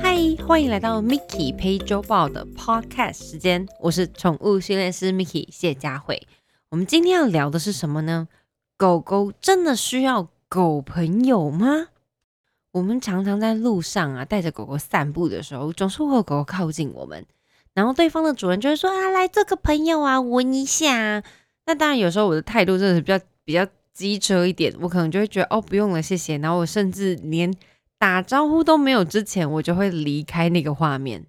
嗨，欢迎来到 Mickey 陪周报的 Podcast 时间，我是宠物训练师 Mickey 谢佳慧。我们今天要聊的是什么呢？狗狗真的需要狗朋友吗？我们常常在路上啊，带着狗狗散步的时候，总是会狗狗靠近我们，然后对方的主人就会说啊，来做个朋友啊，闻一下。那当然，有时候我的态度真的是比较比较机车一点，我可能就会觉得哦，不用了，谢谢。然后我甚至连打招呼都没有之前，我就会离开那个画面。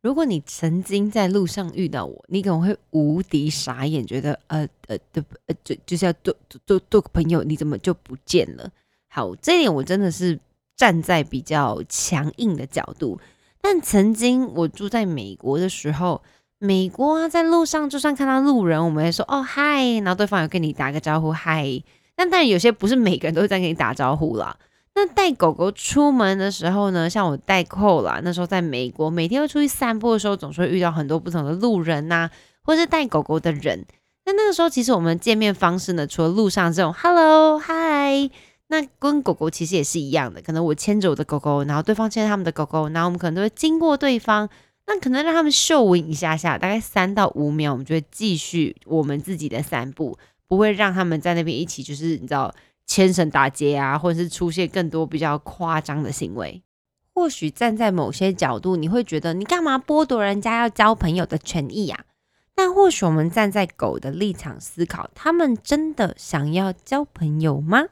如果你曾经在路上遇到我，你可能会无敌傻眼，觉得呃呃的呃就就是要做做做个朋友，你怎么就不见了？好，这点我真的是。站在比较强硬的角度，但曾经我住在美国的时候，美国啊，在路上就算看到路人，我们会说哦嗨，然后对方有跟你打个招呼嗨。但当然有些不是每个人都会在跟你打招呼啦。那带狗狗出门的时候呢，像我带扣啦，那时候在美国，每天会出去散步的时候，总是会遇到很多不同的路人呐，或是带狗狗的人。那那个时候，其实我们见面方式呢，除了路上这种 hello hi。那跟狗狗其实也是一样的，可能我牵着我的狗狗，然后对方牵着他们的狗狗，然后我们可能都会经过对方，那可能让他们嗅闻一下下，大概三到五秒，我们就会继续我们自己的散步，不会让他们在那边一起就是你知道牵绳打结啊，或者是出现更多比较夸张的行为。或许站在某些角度，你会觉得你干嘛剥夺人家要交朋友的权益呀？但或许我们站在狗的立场思考，他们真的想要交朋友吗？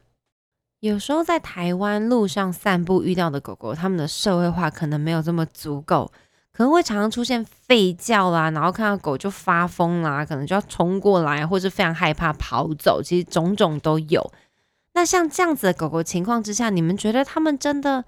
有时候在台湾路上散步遇到的狗狗，它们的社会化可能没有这么足够，可能会常常出现吠叫啦，然后看到狗就发疯啦，可能就要冲过来，或是非常害怕跑走，其实种种都有。那像这样子的狗狗情况之下，你们觉得它们真的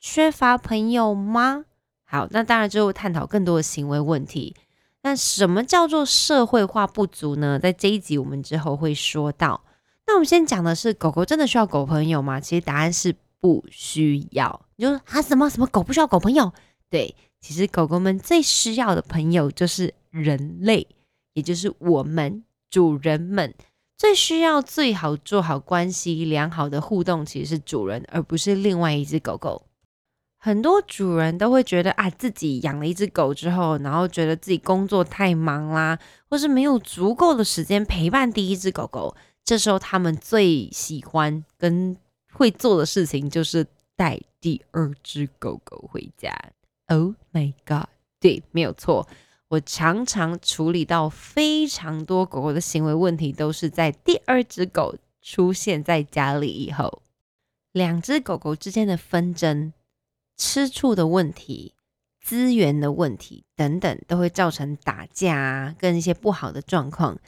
缺乏朋友吗？好，那当然就探讨更多的行为问题。那什么叫做社会化不足呢？在这一集我们之后会说到。那我们先讲的是狗狗真的需要狗朋友吗？其实答案是不需要。你就说啊什么什么狗不需要狗朋友？对，其实狗狗们最需要的朋友就是人类，也就是我们主人们最需要最好做好关系良好的互动，其实是主人，而不是另外一只狗狗。很多主人都会觉得啊，自己养了一只狗之后，然后觉得自己工作太忙啦，或是没有足够的时间陪伴第一只狗狗。这时候，他们最喜欢跟会做的事情就是带第二只狗狗回家。Oh my god！对，没有错。我常常处理到非常多狗狗的行为问题，都是在第二只狗出现在家里以后，两只狗狗之间的纷争、吃醋的问题、资源的问题等等，都会造成打架啊，跟一些不好的状况。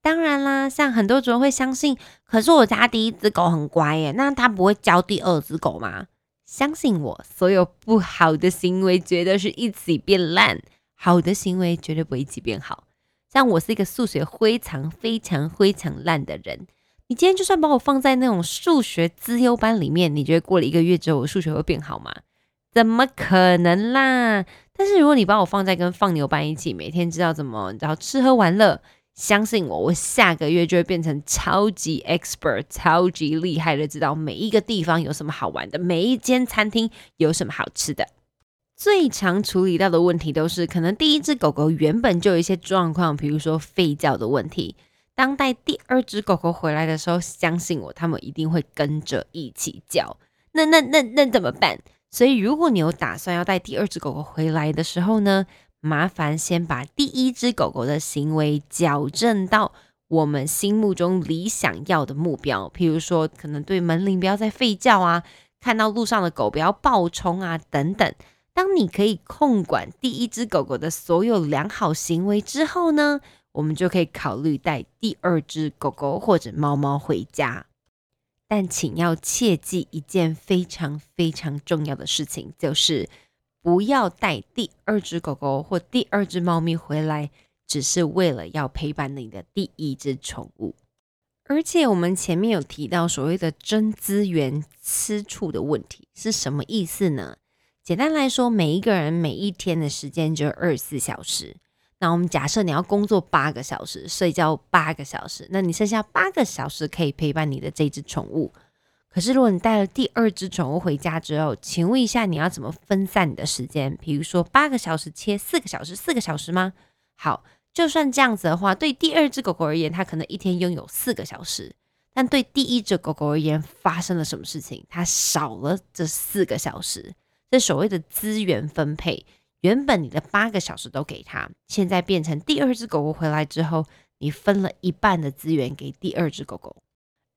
当然啦，像很多主人会相信，可是我家第一只狗很乖耶，那它不会教第二只狗吗？相信我，所有不好的行为绝对是一起变烂，好的行为绝对不会一起变好。像我是一个数学非常非常非常烂的人，你今天就算把我放在那种数学资优班里面，你觉得过了一个月之后我数学会变好吗？怎么可能啦？但是如果你把我放在跟放牛班一起，每天知道怎么，然后吃喝玩乐。相信我，我下个月就会变成超级 expert，超级厉害的，知道每一个地方有什么好玩的，每一间餐厅有什么好吃的。最常处理到的问题都是，可能第一只狗狗原本就有一些状况，比如说吠叫的问题。当带第二只狗狗回来的时候，相信我，他们一定会跟着一起叫。那那那那怎么办？所以如果你有打算要带第二只狗狗回来的时候呢？麻烦先把第一只狗狗的行为矫正到我们心目中理想要的目标，譬如说，可能对门铃不要再吠叫啊，看到路上的狗不要暴冲啊，等等。当你可以控管第一只狗狗的所有良好行为之后呢，我们就可以考虑带第二只狗狗或者猫猫回家。但请要切记一件非常非常重要的事情，就是。不要带第二只狗狗或第二只猫咪回来，只是为了要陪伴你的第一只宠物。而且我们前面有提到所谓的争资源、吃醋的问题是什么意思呢？简单来说，每一个人每一天的时间就二十四小时。那我们假设你要工作八个小时，睡觉八个小时，那你剩下八个小时可以陪伴你的这只宠物。可是如果你带了第二只宠物回家之后，请问一下，你要怎么分散你的时间？比如说八个小时切四个小时，四个小时吗？好，就算这样子的话，对第二只狗狗而言，它可能一天拥有四个小时。但对第一只狗狗而言，发生了什么事情？它少了这四个小时，这所谓的资源分配。原本你的八个小时都给它，现在变成第二只狗狗回来之后，你分了一半的资源给第二只狗狗。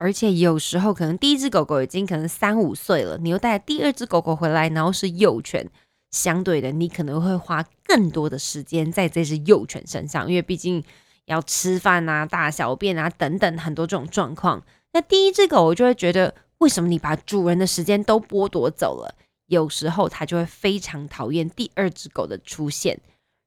而且有时候可能第一只狗狗已经可能三五岁了，你又带第二只狗狗回来，然后是幼犬，相对的你可能会花更多的时间在这只幼犬身上，因为毕竟。要吃饭啊、大小便啊等等很多这种状况，那第一只狗我就会觉得，为什么你把主人的时间都剥夺走了？有时候它就会非常讨厌第二只狗的出现。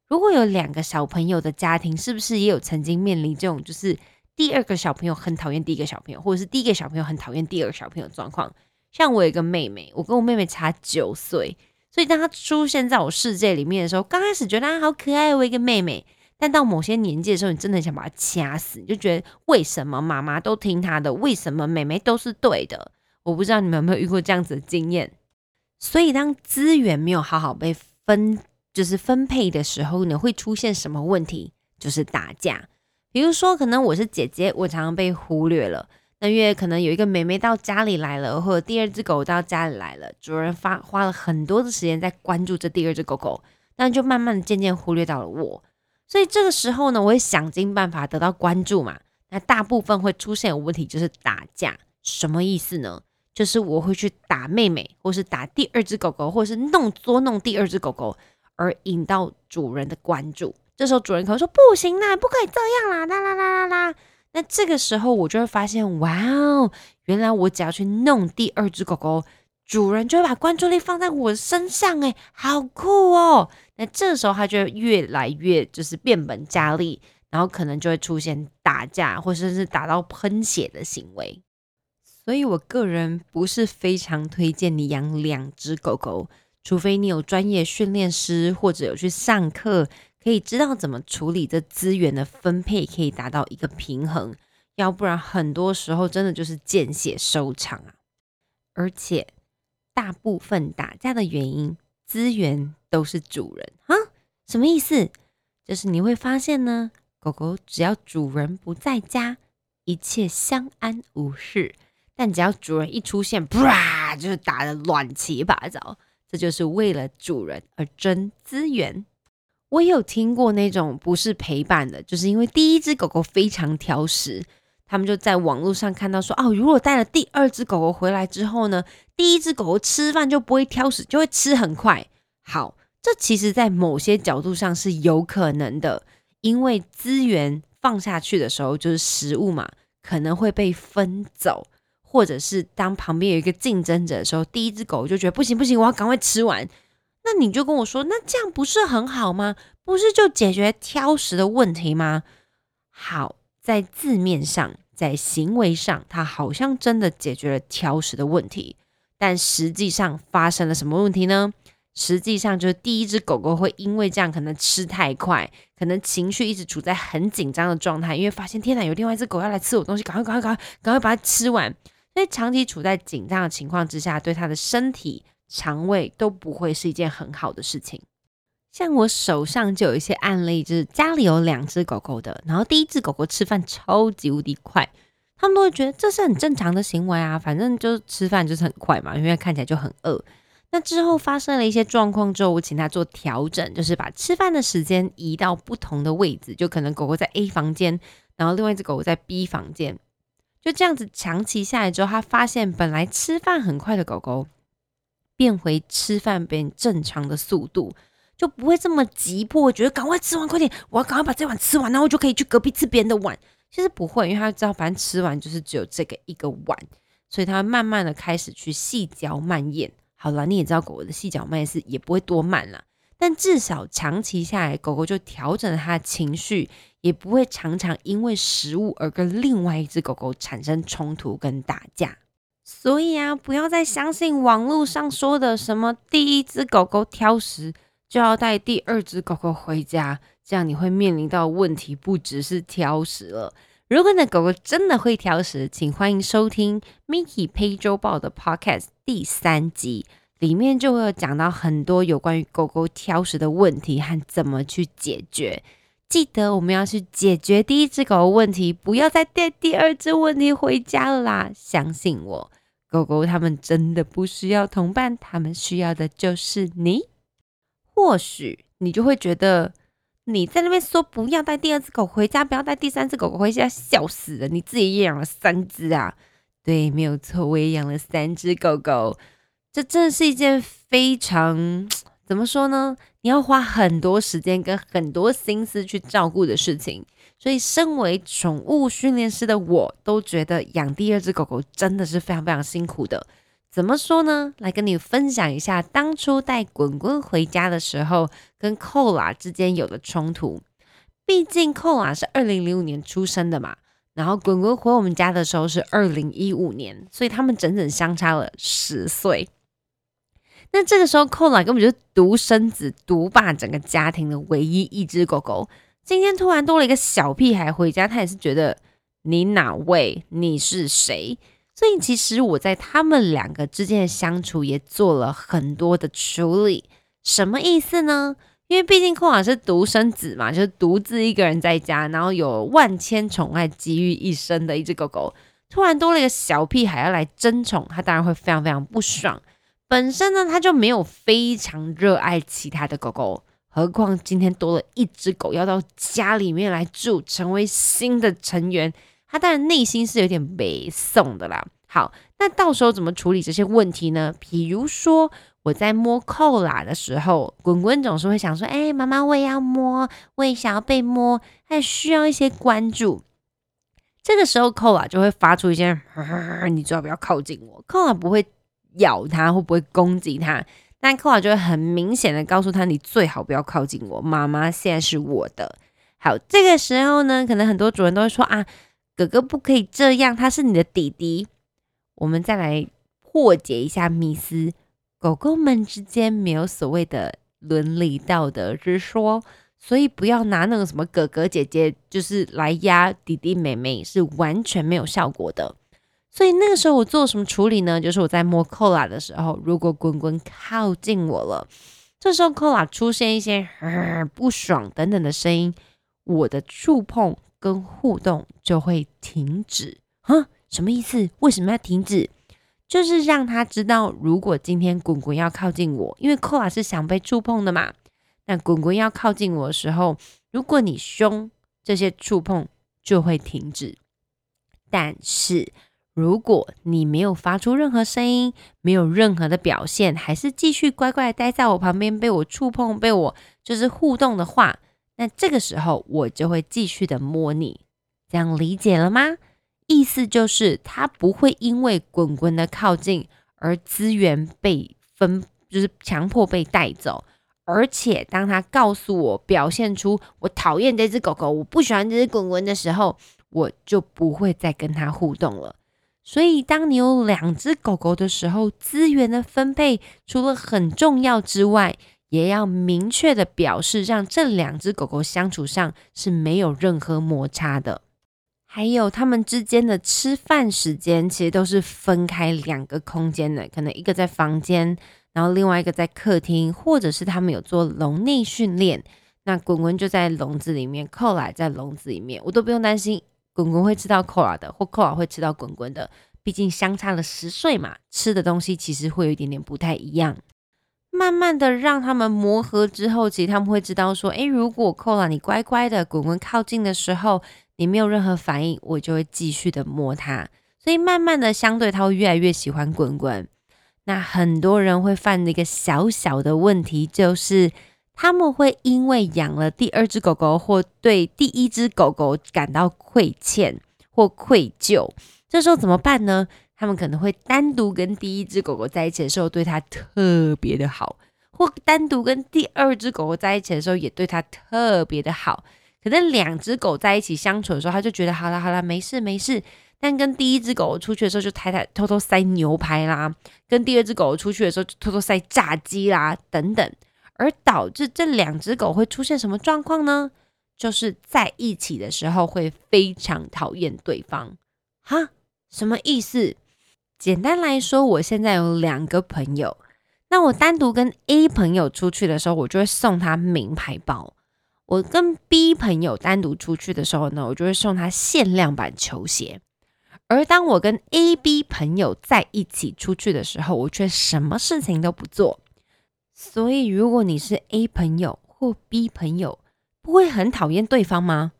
如果有两个小朋友的家庭，是不是也有曾经面临这种，就是第二个小朋友很讨厌第一个小朋友，或者是第一个小朋友很讨厌第二个小朋友状况？像我有一个妹妹，我跟我妹妹差九岁，所以当她出现在我世界里面的时候，刚开始觉得她好可爱，我一个妹妹。但到某些年纪的时候，你真的想把她掐死，你就觉得为什么妈妈都听她的，为什么妹妹都是对的？我不知道你们有没有遇过这样子的经验。所以当资源没有好好被分，就是分配的时候呢，会出现什么问题？就是打架。比如说，可能我是姐姐，我常常被忽略了。那因为可能有一个妹妹到家里来了，或者第二只狗到家里来了，主人发花了很多的时间在关注这第二只狗狗，那就慢慢的渐渐忽略到了我。所以这个时候呢，我会想尽办法得到关注嘛。那大部分会出现的问题就是打架，什么意思呢？就是我会去打妹妹，或是打第二只狗狗，或是弄捉弄第二只狗狗，而引到主人的关注。这时候主人可能说：“不行啦，不可以这样啦！”啦啦啦啦啦。那这个时候我就会发现，哇哦，原来我只要去弄第二只狗狗。主人就会把关注力放在我身上，哎，好酷哦！那这时候它就会越来越就是变本加厉，然后可能就会出现打架，或者是打到喷血的行为。所以我个人不是非常推荐你养两只狗狗，除非你有专业训练师或者有去上课，可以知道怎么处理这资源的分配，可以达到一个平衡。要不然很多时候真的就是见血收场啊，而且。大部分打架的原因，资源都是主人哈？什么意思？就是你会发现呢，狗狗只要主人不在家，一切相安无事；但只要主人一出现，啪，就是打的乱七八糟。这就是为了主人而争资源。我也有听过那种不是陪伴的，就是因为第一只狗狗非常挑食。他们就在网络上看到说，哦，如果带了第二只狗狗回来之后呢，第一只狗狗吃饭就不会挑食，就会吃很快。好，这其实在某些角度上是有可能的，因为资源放下去的时候就是食物嘛，可能会被分走，或者是当旁边有一个竞争者的时候，第一只狗就觉得不行不行，我要赶快吃完。那你就跟我说，那这样不是很好吗？不是就解决挑食的问题吗？好，在字面上。在行为上，它好像真的解决了挑食的问题，但实际上发生了什么问题呢？实际上就是第一只狗狗会因为这样可能吃太快，可能情绪一直处在很紧张的状态，因为发现天哪，有另外一只狗要来吃我东西，赶快赶快赶快赶快把它吃完。所以长期处在紧张的情况之下，对它的身体、肠胃都不会是一件很好的事情。像我手上就有一些案例，就是家里有两只狗狗的，然后第一只狗狗吃饭超级无敌快，他们都会觉得这是很正常的行为啊，反正就吃饭就是很快嘛，因为看起来就很饿。那之后发生了一些状况之后，我请他做调整，就是把吃饭的时间移到不同的位置，就可能狗狗在 A 房间，然后另外一只狗狗在 B 房间，就这样子长期下来之后，他发现本来吃饭很快的狗狗，变回吃饭变正常的速度。就不会这么急迫，觉得赶快吃完，快点，我要赶快把这碗吃完，然后就可以去隔壁吃别人的碗。其实不会，因为他知道，反正吃完就是只有这个一个碗，所以他慢慢的开始去细嚼慢咽。好了，你也知道狗狗的细嚼慢咽是也不会多慢啦，但至少长期下来，狗狗就调整了它的情绪，也不会常常因为食物而跟另外一只狗狗产生冲突跟打架。所以啊，不要再相信网络上说的什么第一只狗狗挑食。就要带第二只狗狗回家，这样你会面临到问题不只是挑食了。如果你的狗狗真的会挑食，请欢迎收听 Mickey 配周报的 Podcast 第三集，里面就会有讲到很多有关于狗狗挑食的问题和怎么去解决。记得我们要去解决第一只狗的问题，不要再带第二只问题回家了啦！相信我，狗狗它们真的不需要同伴，它们需要的就是你。或许你就会觉得你在那边说不要带第二只狗回家，不要带第三只狗狗回家，笑死了！你自己也养了三只啊？对，没有错，我也养了三只狗狗。这真的是一件非常怎么说呢？你要花很多时间跟很多心思去照顾的事情。所以，身为宠物训练师的我，都觉得养第二只狗狗真的是非常非常辛苦的。怎么说呢？来跟你分享一下当初带滚滚回家的时候，跟寇拉之间有的冲突。毕竟寇拉是二零零五年出生的嘛，然后滚滚回我们家的时候是二零一五年，所以他们整整相差了十岁。那这个时候，寇拉根本就是独生子，独霸整个家庭的唯一一只狗狗。今天突然多了一个小屁孩回家，他也是觉得你哪位？你是谁？所以其实我在他们两个之间的相处也做了很多的处理，什么意思呢？因为毕竟寇瓦是独生子嘛，就是独自一个人在家，然后有万千宠爱集于一身的一只狗狗，突然多了一个小屁孩要来争宠，他当然会非常非常不爽。本身呢，他就没有非常热爱其他的狗狗，何况今天多了一只狗要到家里面来住，成为新的成员。他当然内心是有点悲送的啦。好，那到时候怎么处理这些问题呢？比如说我在摸扣啦的时候，滚滚总是会想说：“哎，妈妈，我也要摸，我也想要被摸，还需要一些关注。”这个时候扣啦就会发出一些“ 你最好不要靠近我”。扣啦不会咬它，会不会攻击它？但扣啦就会很明显的告诉他：“你最好不要靠近我，妈妈现在是我的。”好，这个时候呢，可能很多主人都会说：“啊。”哥哥不可以这样，他是你的弟弟。我们再来破解一下迷思：狗狗们之间没有所谓的伦理道德之说，所以不要拿那个什么哥哥姐姐就是来压弟弟妹妹，是完全没有效果的。所以那个时候我做什么处理呢？就是我在摸扣拉的时候，如果滚滚靠近我了，这时候扣拉出现一些不爽等等的声音，我的触碰。跟互动就会停止啊？什么意思？为什么要停止？就是让他知道，如果今天滚滚要靠近我，因为扣拉是想被触碰的嘛。那滚滚要靠近我的时候，如果你凶，这些触碰就会停止。但是如果你没有发出任何声音，没有任何的表现，还是继续乖乖待在我旁边，被我触碰，被我就是互动的话。那这个时候，我就会继续的摸你，这样理解了吗？意思就是，他不会因为滚滚的靠近而资源被分，就是强迫被带走。而且，当他告诉我表现出我讨厌这只狗狗，我不喜欢这只滚滚的时候，我就不会再跟他互动了。所以，当你有两只狗狗的时候，资源的分配除了很重要之外，也要明确的表示，让这两只狗狗相处上是没有任何摩擦的。还有，它们之间的吃饭时间其实都是分开两个空间的，可能一个在房间，然后另外一个在客厅，或者是它们有做笼内训练。那滚滚就在笼子里面，扣来在笼子里面，我都不用担心滚滚会吃到扣拉的，或扣拉会吃到滚滚的。毕竟相差了十岁嘛，吃的东西其实会有一点点不太一样。慢慢的让他们磨合之后，其实他们会知道说，诶，如果扣了你乖乖的滚滚靠近的时候，你没有任何反应，我就会继续的摸它。所以慢慢的，相对他会越来越喜欢滚滚。那很多人会犯的一个小小的问题，就是他们会因为养了第二只狗狗，或对第一只狗狗感到亏欠或愧疚，这时候怎么办呢？他们可能会单独跟第一只狗狗在一起的时候对它特别的好，或单独跟第二只狗狗在一起的时候也对它特别的好。可能两只狗在一起相处的时候，他就觉得好了好了，没事没事。但跟第一只狗狗出去的时候，就太太偷偷塞牛排啦；跟第二只狗出去的时候，就偷偷塞炸鸡啦等等，而导致这两只狗会出现什么状况呢？就是在一起的时候会非常讨厌对方。哈，什么意思？简单来说，我现在有两个朋友，那我单独跟 A 朋友出去的时候，我就会送他名牌包；我跟 B 朋友单独出去的时候呢，我就会送他限量版球鞋。而当我跟 A、B 朋友在一起出去的时候，我却什么事情都不做。所以，如果你是 A 朋友或 B 朋友，不会很讨厌对方吗？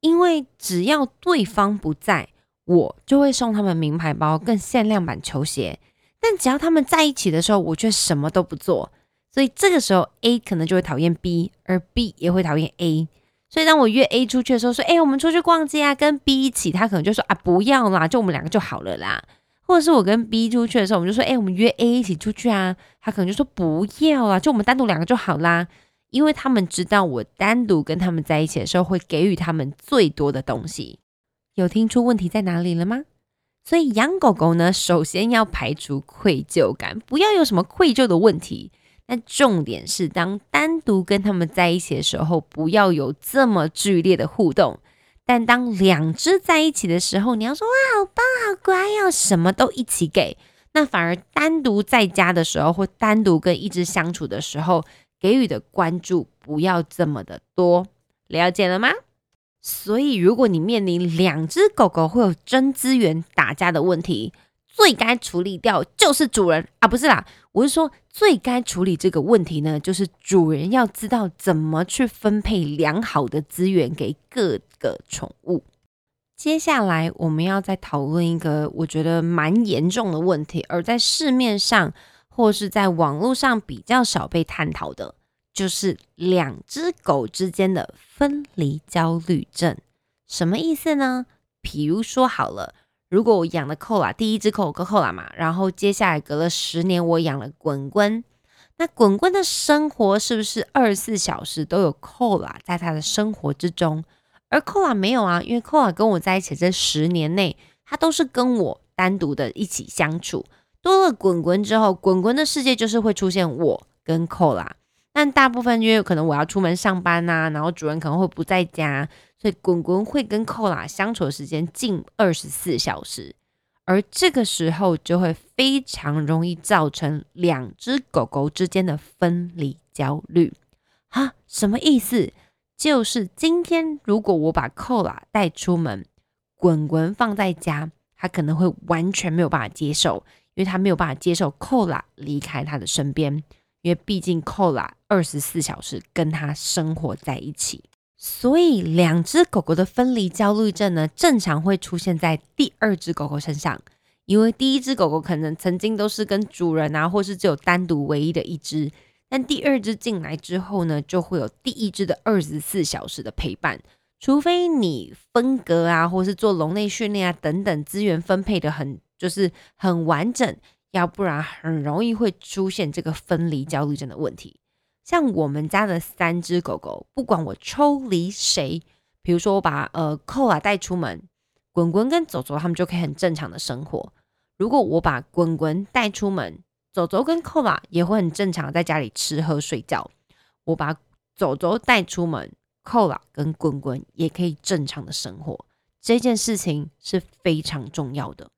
因为只要对方不在，我就会送他们名牌包、跟限量版球鞋。但只要他们在一起的时候，我却什么都不做。所以这个时候，A 可能就会讨厌 B，而 B 也会讨厌 A。所以当我约 A 出去的时候，说：“哎，我们出去逛街啊，跟 B 一起。”他可能就说：“啊，不要啦，就我们两个就好了啦。”或者是我跟 B 出去的时候，我们就说：“哎，我们约 A 一起出去啊。”他可能就说：“不要啊，就我们单独两个就好啦。”因为他们知道我单独跟他们在一起的时候，会给予他们最多的东西。有听出问题在哪里了吗？所以养狗狗呢，首先要排除愧疚感，不要有什么愧疚的问题。那重点是，当单独跟他们在一起的时候，不要有这么剧烈的互动；但当两只在一起的时候，你要说哇，好棒，好乖哦，什么都一起给。那反而单独在家的时候，或单独跟一只相处的时候，给予的关注不要这么的多。了解了吗？所以，如果你面临两只狗狗会有争资源、打架的问题，最该处理掉就是主人啊，不是啦，我是说最该处理这个问题呢，就是主人要知道怎么去分配良好的资源给各个宠物。接下来我们要再讨论一个我觉得蛮严重的问题，而在市面上或是在网络上比较少被探讨的，就是两只狗之间的分离焦虑症。什么意思呢？比如说好了。如果我养了扣啦，第一只扣跟扣啦嘛，然后接下来隔了十年，我养了滚滚，那滚滚的生活是不是二十四小时都有扣啦在他的生活之中？而扣啦没有啊，因为扣啦跟我在一起这十年内，他都是跟我单独的一起相处。多了滚滚之后，滚滚的世界就是会出现我跟扣啦。但大部分因为可能我要出门上班呐，然后主人可能会不在家，所以滚滚会跟寇拉相处的时间近二十四小时，而这个时候就会非常容易造成两只狗狗之间的分离焦虑。哈，什么意思？就是今天如果我把寇拉带出门，滚滚放在家，他可能会完全没有办法接受，因为他没有办法接受寇拉离开他的身边。因为毕竟寇拉二十四小时跟他生活在一起，所以两只狗狗的分离焦虑症呢，正常会出现在第二只狗狗身上。因为第一只狗狗可能曾经都是跟主人啊，或是只有单独唯一的一只，但第二只进来之后呢，就会有第一只的二十四小时的陪伴。除非你分隔啊，或是做笼内训练啊等等，资源分配的很就是很完整。要不然很容易会出现这个分离焦虑症的问题。像我们家的三只狗狗，不管我抽离谁，比如说我把呃扣啊带出门，滚滚跟走走他们就可以很正常的生活。如果我把滚滚带出门，走走跟扣啊也会很正常在家里吃喝睡觉。我把走走带出门，扣啊跟滚滚也可以正常的生活。这件事情是非常重要的。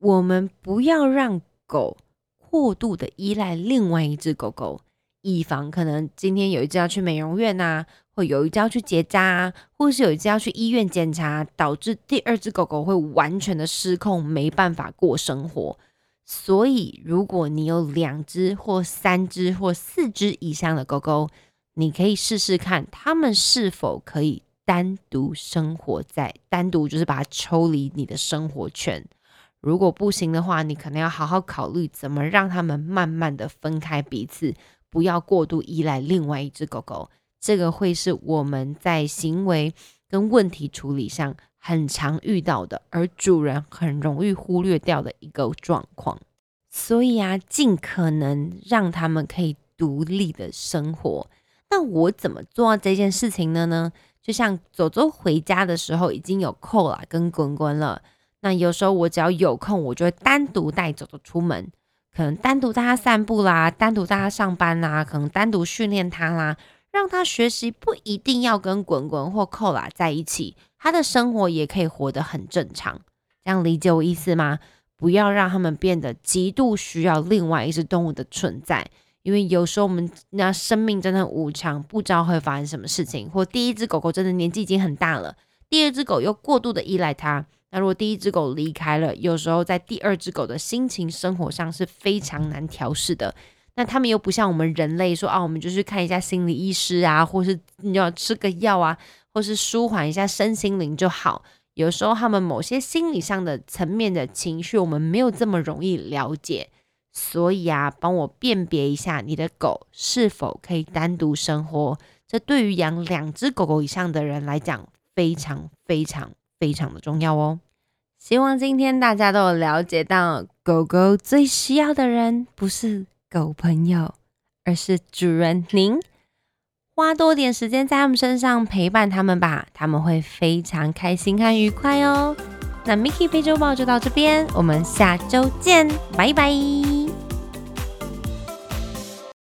我们不要让狗过度的依赖另外一只狗狗，以防可能今天有一只要去美容院呐，或有一只要去结扎啊，或是有一只要去医院检查，导致第二只狗狗会完全的失控，没办法过生活。所以，如果你有两只或三只或四只以上的狗狗，你可以试试看，它们是否可以单独生活在单独，就是把它抽离你的生活圈。如果不行的话，你可能要好好考虑怎么让他们慢慢的分开彼此，不要过度依赖另外一只狗狗。这个会是我们在行为跟问题处理上很常遇到的，而主人很容易忽略掉的一个状况。所以啊，尽可能让他们可以独立的生活。那我怎么做到这件事情的呢？就像走走回家的时候，已经有扣了跟滚滚了。那有时候我只要有空，我就会单独带走走出门，可能单独带它散步啦，单独带它上班啦，可能单独训练它啦，让他学习不一定要跟滚滚或扣拉在一起，他的生活也可以活得很正常。这样理解我意思吗？不要让他们变得极度需要另外一只动物的存在，因为有时候我们那生命真的无常，不知道会发生什么事情。或第一只狗狗真的年纪已经很大了，第二只狗又过度的依赖它。那如果第一只狗离开了，有时候在第二只狗的心情、生活上是非常难调试的。那他们又不像我们人类说啊，我们就去看一下心理医师啊，或是你要吃个药啊，或是舒缓一下身心灵就好。有时候他们某些心理上的层面的情绪，我们没有这么容易了解。所以啊，帮我辨别一下你的狗是否可以单独生活，这对于养两只狗狗以上的人来讲，非常非常非常的重要哦。希望今天大家都有了解到，狗狗最需要的人不是。狗朋友，而是主人您，花多点时间在他们身上陪伴他们吧，他们会非常开心和愉快哦。那 Mickey 非洲豹就到这边，我们下周见，拜拜。